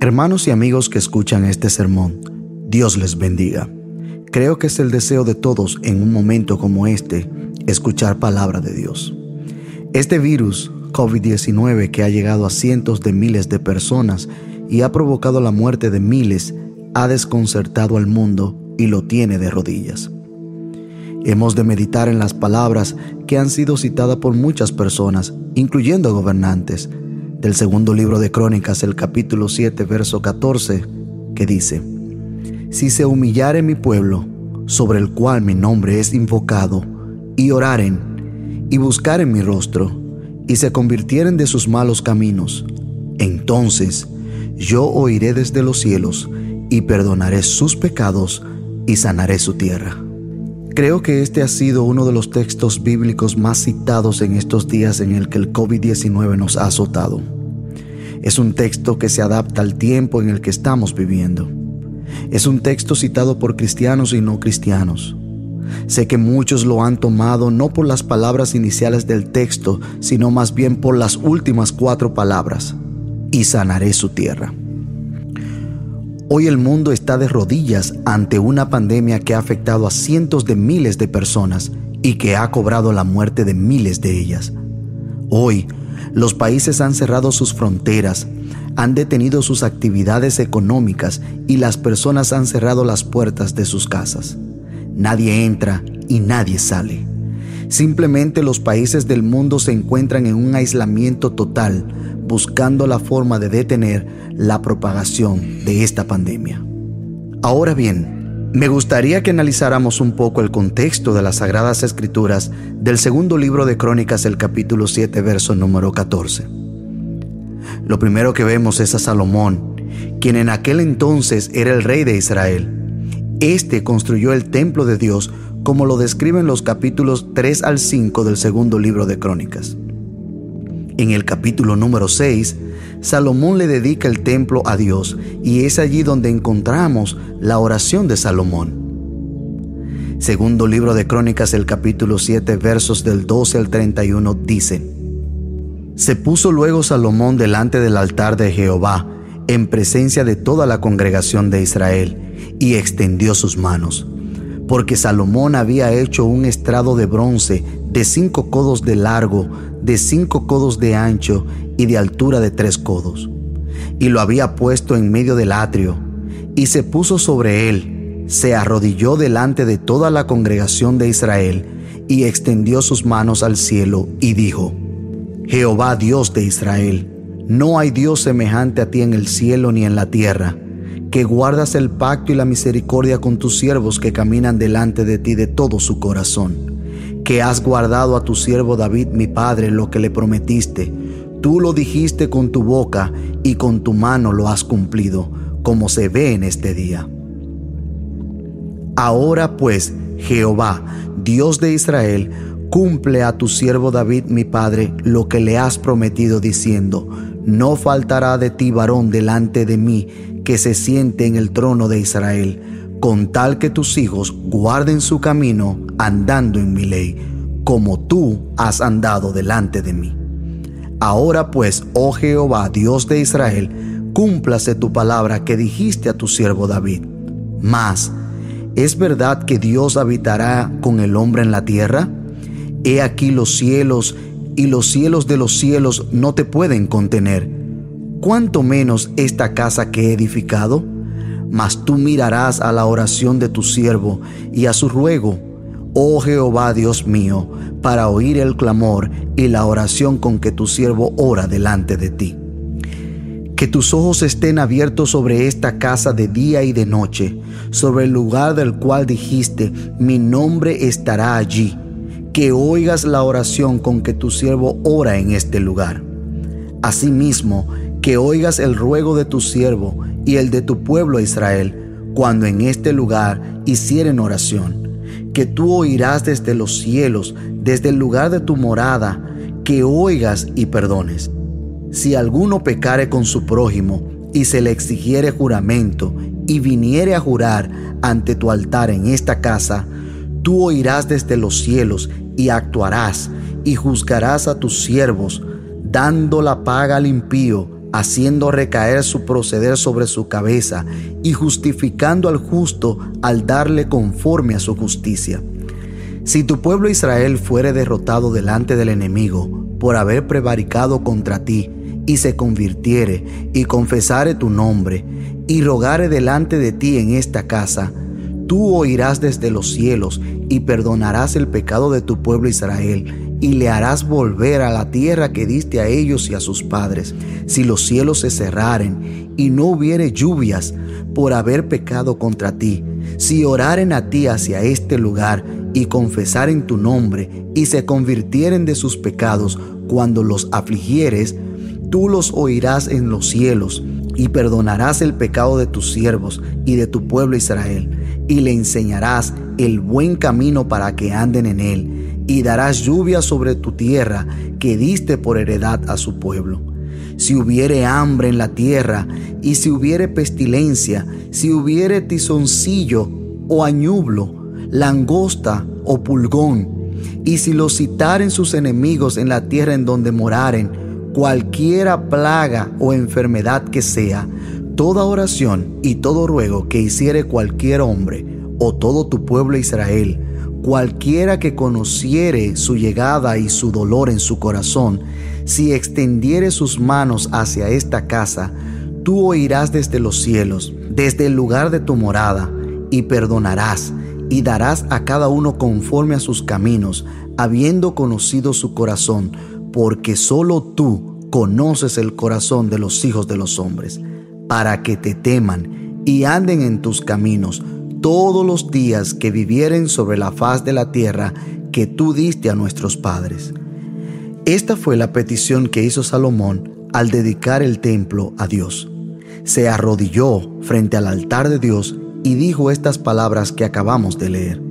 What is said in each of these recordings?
Hermanos y amigos que escuchan este sermón, Dios les bendiga. Creo que es el deseo de todos en un momento como este escuchar palabra de Dios. Este virus, COVID-19, que ha llegado a cientos de miles de personas y ha provocado la muerte de miles, ha desconcertado al mundo y lo tiene de rodillas. Hemos de meditar en las palabras que han sido citadas por muchas personas, incluyendo gobernantes, del segundo libro de Crónicas, el capítulo 7, verso 14, que dice, Si se humillare mi pueblo, sobre el cual mi nombre es invocado, y oraren, y buscaren mi rostro, y se convirtieren de sus malos caminos, entonces yo oiré desde los cielos, y perdonaré sus pecados, y sanaré su tierra. Creo que este ha sido uno de los textos bíblicos más citados en estos días en el que el COVID-19 nos ha azotado. Es un texto que se adapta al tiempo en el que estamos viviendo. Es un texto citado por cristianos y no cristianos. Sé que muchos lo han tomado no por las palabras iniciales del texto, sino más bien por las últimas cuatro palabras. Y sanaré su tierra. Hoy el mundo está de rodillas ante una pandemia que ha afectado a cientos de miles de personas y que ha cobrado la muerte de miles de ellas. Hoy, los países han cerrado sus fronteras, han detenido sus actividades económicas y las personas han cerrado las puertas de sus casas. Nadie entra y nadie sale. Simplemente los países del mundo se encuentran en un aislamiento total, buscando la forma de detener la propagación de esta pandemia. Ahora bien, me gustaría que analizáramos un poco el contexto de las Sagradas Escrituras del segundo libro de Crónicas, el capítulo 7, verso número 14. Lo primero que vemos es a Salomón, quien en aquel entonces era el rey de Israel. Este construyó el templo de Dios como lo describen los capítulos 3 al 5 del segundo libro de Crónicas. En el capítulo número 6, Salomón le dedica el templo a Dios y es allí donde encontramos la oración de Salomón. Segundo libro de Crónicas, el capítulo 7, versos del 12 al 31 dice, Se puso luego Salomón delante del altar de Jehová, en presencia de toda la congregación de Israel, y extendió sus manos, porque Salomón había hecho un estrado de bronce de cinco codos de largo, de cinco codos de ancho y de altura de tres codos. Y lo había puesto en medio del atrio, y se puso sobre él, se arrodilló delante de toda la congregación de Israel, y extendió sus manos al cielo, y dijo, Jehová Dios de Israel, no hay Dios semejante a ti en el cielo ni en la tierra, que guardas el pacto y la misericordia con tus siervos que caminan delante de ti de todo su corazón que has guardado a tu siervo David mi padre lo que le prometiste. Tú lo dijiste con tu boca y con tu mano lo has cumplido, como se ve en este día. Ahora pues, Jehová, Dios de Israel, cumple a tu siervo David mi padre lo que le has prometido diciendo, no faltará de ti varón delante de mí que se siente en el trono de Israel con tal que tus hijos guarden su camino andando en mi ley, como tú has andado delante de mí. Ahora pues, oh Jehová, Dios de Israel, cúmplase tu palabra que dijiste a tu siervo David. Mas, ¿es verdad que Dios habitará con el hombre en la tierra? He aquí los cielos y los cielos de los cielos no te pueden contener. ¿Cuánto menos esta casa que he edificado? mas tú mirarás a la oración de tu siervo y a su ruego, oh Jehová Dios mío, para oír el clamor y la oración con que tu siervo ora delante de ti. Que tus ojos estén abiertos sobre esta casa de día y de noche, sobre el lugar del cual dijiste, mi nombre estará allí. Que oigas la oración con que tu siervo ora en este lugar. Asimismo, que oigas el ruego de tu siervo y el de tu pueblo Israel, cuando en este lugar hicieren oración, que tú oirás desde los cielos, desde el lugar de tu morada, que oigas y perdones. Si alguno pecare con su prójimo y se le exigiere juramento y viniere a jurar ante tu altar en esta casa, tú oirás desde los cielos y actuarás y juzgarás a tus siervos, dando la paga al impío haciendo recaer su proceder sobre su cabeza y justificando al justo al darle conforme a su justicia. Si tu pueblo Israel fuere derrotado delante del enemigo por haber prevaricado contra ti, y se convirtiere y confesare tu nombre y rogare delante de ti en esta casa, tú oirás desde los cielos y perdonarás el pecado de tu pueblo Israel y le harás volver a la tierra que diste a ellos y a sus padres. Si los cielos se cerraren y no hubiere lluvias por haber pecado contra ti, si oraren a ti hacia este lugar y confesaren tu nombre y se convirtieren de sus pecados cuando los afligieres, tú los oirás en los cielos y perdonarás el pecado de tus siervos y de tu pueblo Israel, y le enseñarás el buen camino para que anden en él, y darás lluvia sobre tu tierra que diste por heredad a su pueblo. Si hubiere hambre en la tierra, y si hubiere pestilencia, si hubiere tizoncillo o añublo, langosta o pulgón, y si los citaren sus enemigos en la tierra en donde moraren, cualquiera plaga o enfermedad que sea, toda oración y todo ruego que hiciere cualquier hombre o todo tu pueblo Israel, cualquiera que conociere su llegada y su dolor en su corazón, si extendiere sus manos hacia esta casa, tú oirás desde los cielos, desde el lugar de tu morada, y perdonarás, y darás a cada uno conforme a sus caminos, habiendo conocido su corazón, porque solo tú conoces el corazón de los hijos de los hombres, para que te teman y anden en tus caminos todos los días que vivieren sobre la faz de la tierra que tú diste a nuestros padres. Esta fue la petición que hizo Salomón al dedicar el templo a Dios. Se arrodilló frente al altar de Dios y dijo estas palabras que acabamos de leer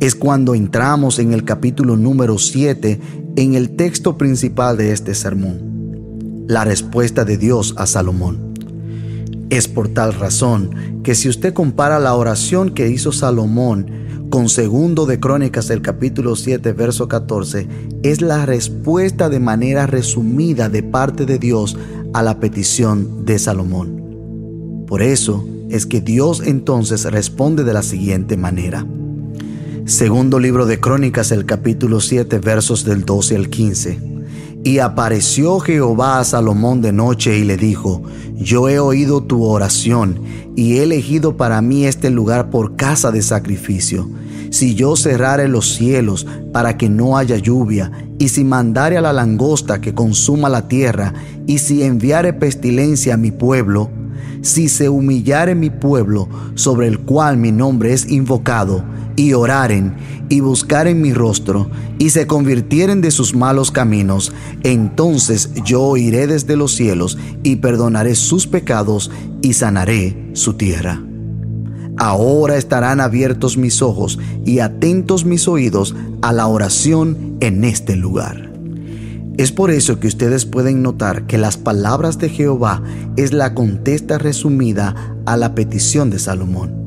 es cuando entramos en el capítulo número 7 en el texto principal de este sermón. La respuesta de Dios a Salomón. Es por tal razón que si usted compara la oración que hizo Salomón con segundo de Crónicas el capítulo 7 verso 14, es la respuesta de manera resumida de parte de Dios a la petición de Salomón. Por eso es que Dios entonces responde de la siguiente manera. Segundo libro de Crónicas, el capítulo 7, versos del 12 al 15. Y apareció Jehová a Salomón de noche y le dijo, Yo he oído tu oración y he elegido para mí este lugar por casa de sacrificio. Si yo cerrare los cielos para que no haya lluvia, y si mandare a la langosta que consuma la tierra, y si enviare pestilencia a mi pueblo, si se humillare mi pueblo sobre el cual mi nombre es invocado, y oraren y buscaren mi rostro y se convirtieren de sus malos caminos, entonces yo oiré desde los cielos y perdonaré sus pecados y sanaré su tierra. Ahora estarán abiertos mis ojos y atentos mis oídos a la oración en este lugar. Es por eso que ustedes pueden notar que las palabras de Jehová es la contesta resumida a la petición de Salomón.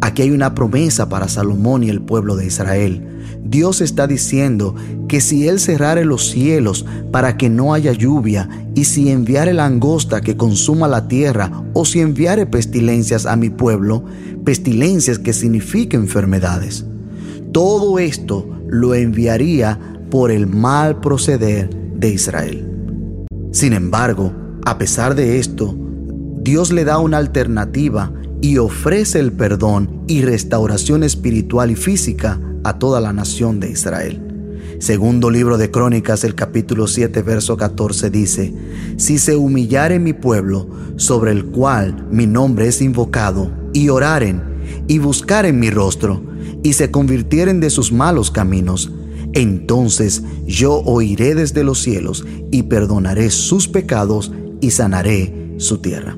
Aquí hay una promesa para Salomón y el pueblo de Israel. Dios está diciendo que si Él cerrare los cielos para que no haya lluvia, y si enviare langosta que consuma la tierra, o si enviare pestilencias a mi pueblo, pestilencias que significan enfermedades, todo esto lo enviaría por el mal proceder de Israel. Sin embargo, a pesar de esto, Dios le da una alternativa y ofrece el perdón y restauración espiritual y física a toda la nación de Israel. Segundo libro de Crónicas, el capítulo 7, verso 14 dice, Si se humillare mi pueblo, sobre el cual mi nombre es invocado, y oraren, y buscaren mi rostro, y se convirtieren de sus malos caminos, entonces yo oiré desde los cielos, y perdonaré sus pecados, y sanaré su tierra.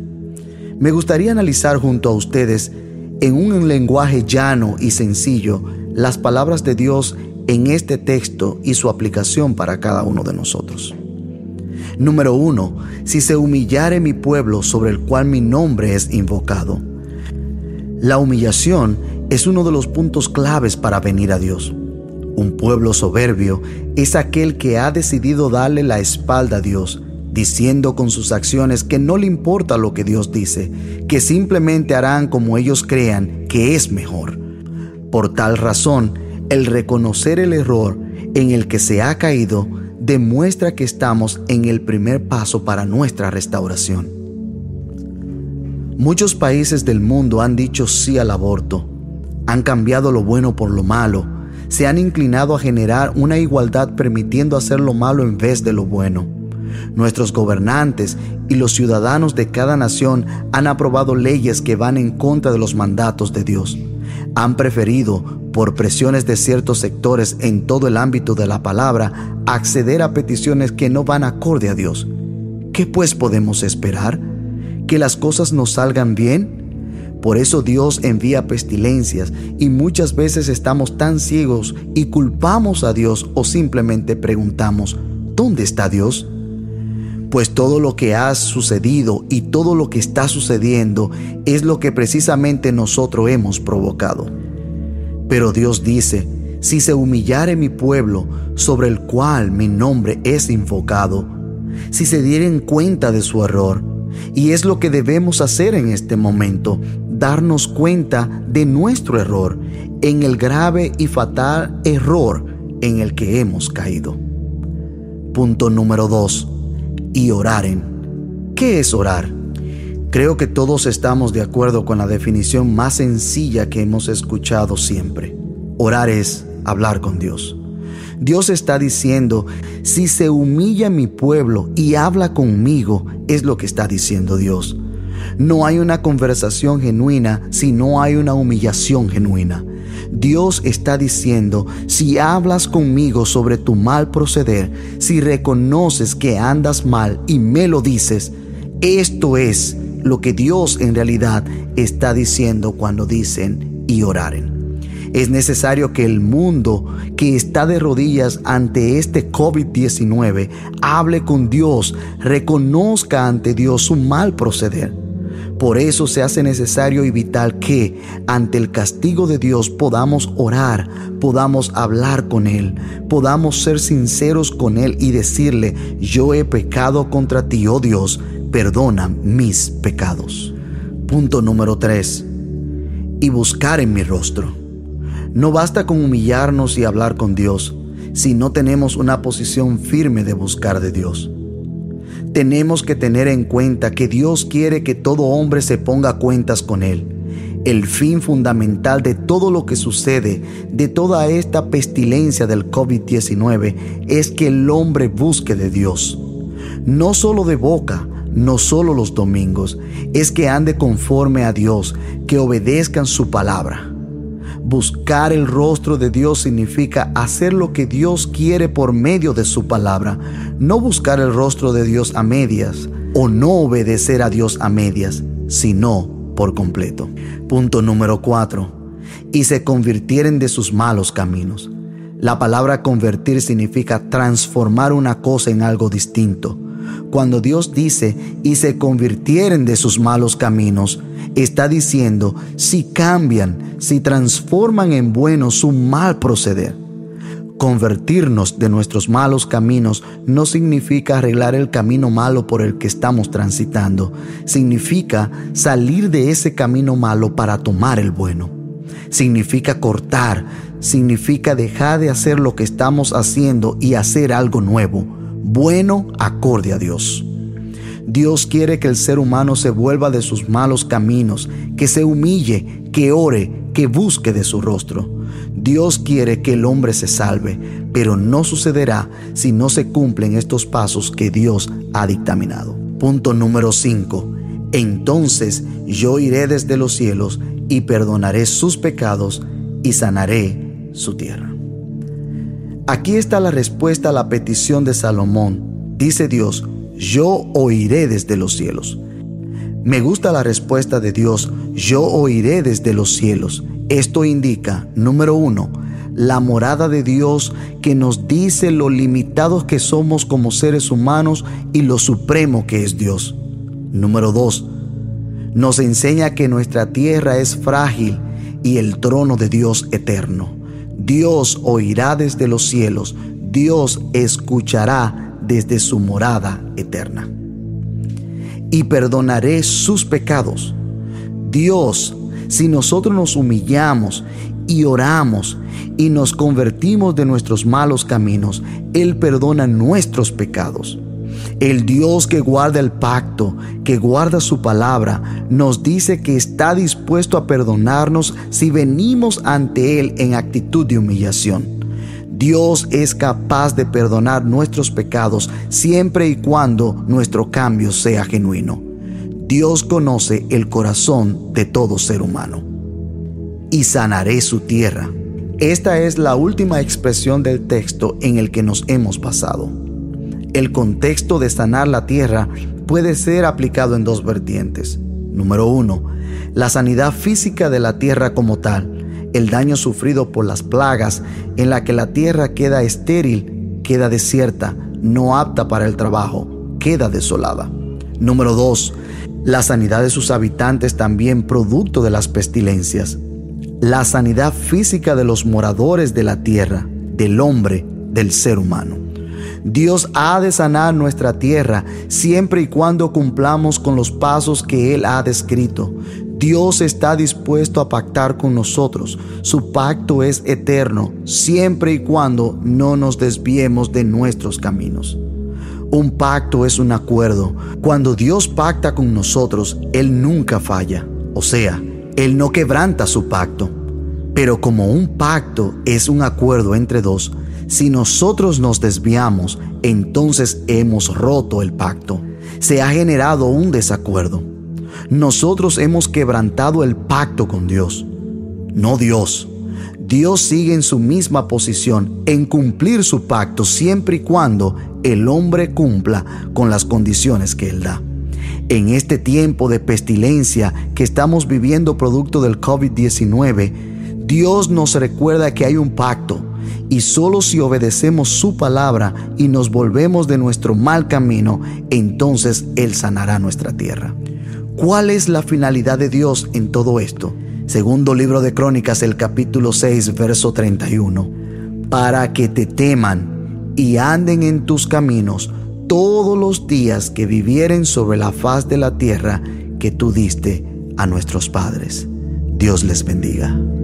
Me gustaría analizar junto a ustedes en un lenguaje llano y sencillo las palabras de Dios en este texto y su aplicación para cada uno de nosotros. Número uno, si se humillare mi pueblo sobre el cual mi nombre es invocado. La humillación es uno de los puntos claves para venir a Dios. Un pueblo soberbio es aquel que ha decidido darle la espalda a Dios diciendo con sus acciones que no le importa lo que Dios dice, que simplemente harán como ellos crean que es mejor. Por tal razón, el reconocer el error en el que se ha caído demuestra que estamos en el primer paso para nuestra restauración. Muchos países del mundo han dicho sí al aborto, han cambiado lo bueno por lo malo, se han inclinado a generar una igualdad permitiendo hacer lo malo en vez de lo bueno. Nuestros gobernantes y los ciudadanos de cada nación han aprobado leyes que van en contra de los mandatos de Dios. Han preferido, por presiones de ciertos sectores en todo el ámbito de la palabra, acceder a peticiones que no van acorde a Dios. ¿Qué pues podemos esperar? ¿Que las cosas nos salgan bien? Por eso Dios envía pestilencias y muchas veces estamos tan ciegos y culpamos a Dios o simplemente preguntamos, ¿dónde está Dios? Pues todo lo que ha sucedido y todo lo que está sucediendo es lo que precisamente nosotros hemos provocado. Pero Dios dice, si se humillare mi pueblo sobre el cual mi nombre es invocado, si se dieren cuenta de su error, y es lo que debemos hacer en este momento, darnos cuenta de nuestro error, en el grave y fatal error en el que hemos caído. Punto número 2. Y oraren. ¿Qué es orar? Creo que todos estamos de acuerdo con la definición más sencilla que hemos escuchado siempre. Orar es hablar con Dios. Dios está diciendo, si se humilla mi pueblo y habla conmigo, es lo que está diciendo Dios. No hay una conversación genuina si no hay una humillación genuina. Dios está diciendo, si hablas conmigo sobre tu mal proceder, si reconoces que andas mal y me lo dices, esto es lo que Dios en realidad está diciendo cuando dicen y oraren. Es necesario que el mundo que está de rodillas ante este COVID-19 hable con Dios, reconozca ante Dios su mal proceder. Por eso se hace necesario y vital que ante el castigo de Dios podamos orar, podamos hablar con Él, podamos ser sinceros con Él y decirle, yo he pecado contra ti, oh Dios, perdona mis pecados. Punto número 3. Y buscar en mi rostro. No basta con humillarnos y hablar con Dios si no tenemos una posición firme de buscar de Dios tenemos que tener en cuenta que Dios quiere que todo hombre se ponga cuentas con Él. El fin fundamental de todo lo que sucede, de toda esta pestilencia del COVID-19, es que el hombre busque de Dios. No solo de boca, no solo los domingos, es que ande conforme a Dios, que obedezcan su palabra. Buscar el rostro de Dios significa hacer lo que Dios quiere por medio de su palabra, no buscar el rostro de Dios a medias o no obedecer a Dios a medias, sino por completo. Punto número 4. Y se convirtieren de sus malos caminos. La palabra convertir significa transformar una cosa en algo distinto. Cuando Dios dice y se convirtieren de sus malos caminos, está diciendo si cambian, si transforman en bueno su mal proceder. Convertirnos de nuestros malos caminos no significa arreglar el camino malo por el que estamos transitando, significa salir de ese camino malo para tomar el bueno. Significa cortar, significa dejar de hacer lo que estamos haciendo y hacer algo nuevo, bueno acorde a Dios. Dios quiere que el ser humano se vuelva de sus malos caminos, que se humille, que ore, que busque de su rostro. Dios quiere que el hombre se salve, pero no sucederá si no se cumplen estos pasos que Dios ha dictaminado. Punto número 5. Entonces yo iré desde los cielos y perdonaré sus pecados y sanaré su tierra. Aquí está la respuesta a la petición de Salomón. Dice Dios, yo oiré desde los cielos. Me gusta la respuesta de Dios, yo oiré desde los cielos. Esto indica, número uno, la morada de Dios que nos dice lo limitados que somos como seres humanos y lo supremo que es Dios. Número dos, nos enseña que nuestra tierra es frágil y el trono de Dios eterno. Dios oirá desde los cielos, Dios escuchará desde su morada eterna. Y perdonaré sus pecados. Dios, si nosotros nos humillamos y oramos y nos convertimos de nuestros malos caminos, Él perdona nuestros pecados. El Dios que guarda el pacto, que guarda su palabra, nos dice que está dispuesto a perdonarnos si venimos ante Él en actitud de humillación. Dios es capaz de perdonar nuestros pecados siempre y cuando nuestro cambio sea genuino. Dios conoce el corazón de todo ser humano. Y sanaré su tierra. Esta es la última expresión del texto en el que nos hemos basado. El contexto de sanar la tierra puede ser aplicado en dos vertientes. Número uno, la sanidad física de la tierra como tal, el daño sufrido por las plagas en la que la tierra queda estéril, queda desierta, no apta para el trabajo, queda desolada. Número dos, la sanidad de sus habitantes también producto de las pestilencias. La sanidad física de los moradores de la tierra, del hombre, del ser humano. Dios ha de sanar nuestra tierra siempre y cuando cumplamos con los pasos que Él ha descrito. Dios está dispuesto a pactar con nosotros. Su pacto es eterno, siempre y cuando no nos desviemos de nuestros caminos. Un pacto es un acuerdo. Cuando Dios pacta con nosotros, Él nunca falla. O sea, Él no quebranta su pacto. Pero como un pacto es un acuerdo entre dos, si nosotros nos desviamos, entonces hemos roto el pacto. Se ha generado un desacuerdo. Nosotros hemos quebrantado el pacto con Dios, no Dios. Dios sigue en su misma posición en cumplir su pacto siempre y cuando el hombre cumpla con las condiciones que Él da. En este tiempo de pestilencia que estamos viviendo producto del COVID-19, Dios nos recuerda que hay un pacto y solo si obedecemos su palabra y nos volvemos de nuestro mal camino, entonces Él sanará nuestra tierra. ¿Cuál es la finalidad de Dios en todo esto? Segundo libro de Crónicas, el capítulo 6, verso 31. Para que te teman y anden en tus caminos todos los días que vivieren sobre la faz de la tierra que tú diste a nuestros padres. Dios les bendiga.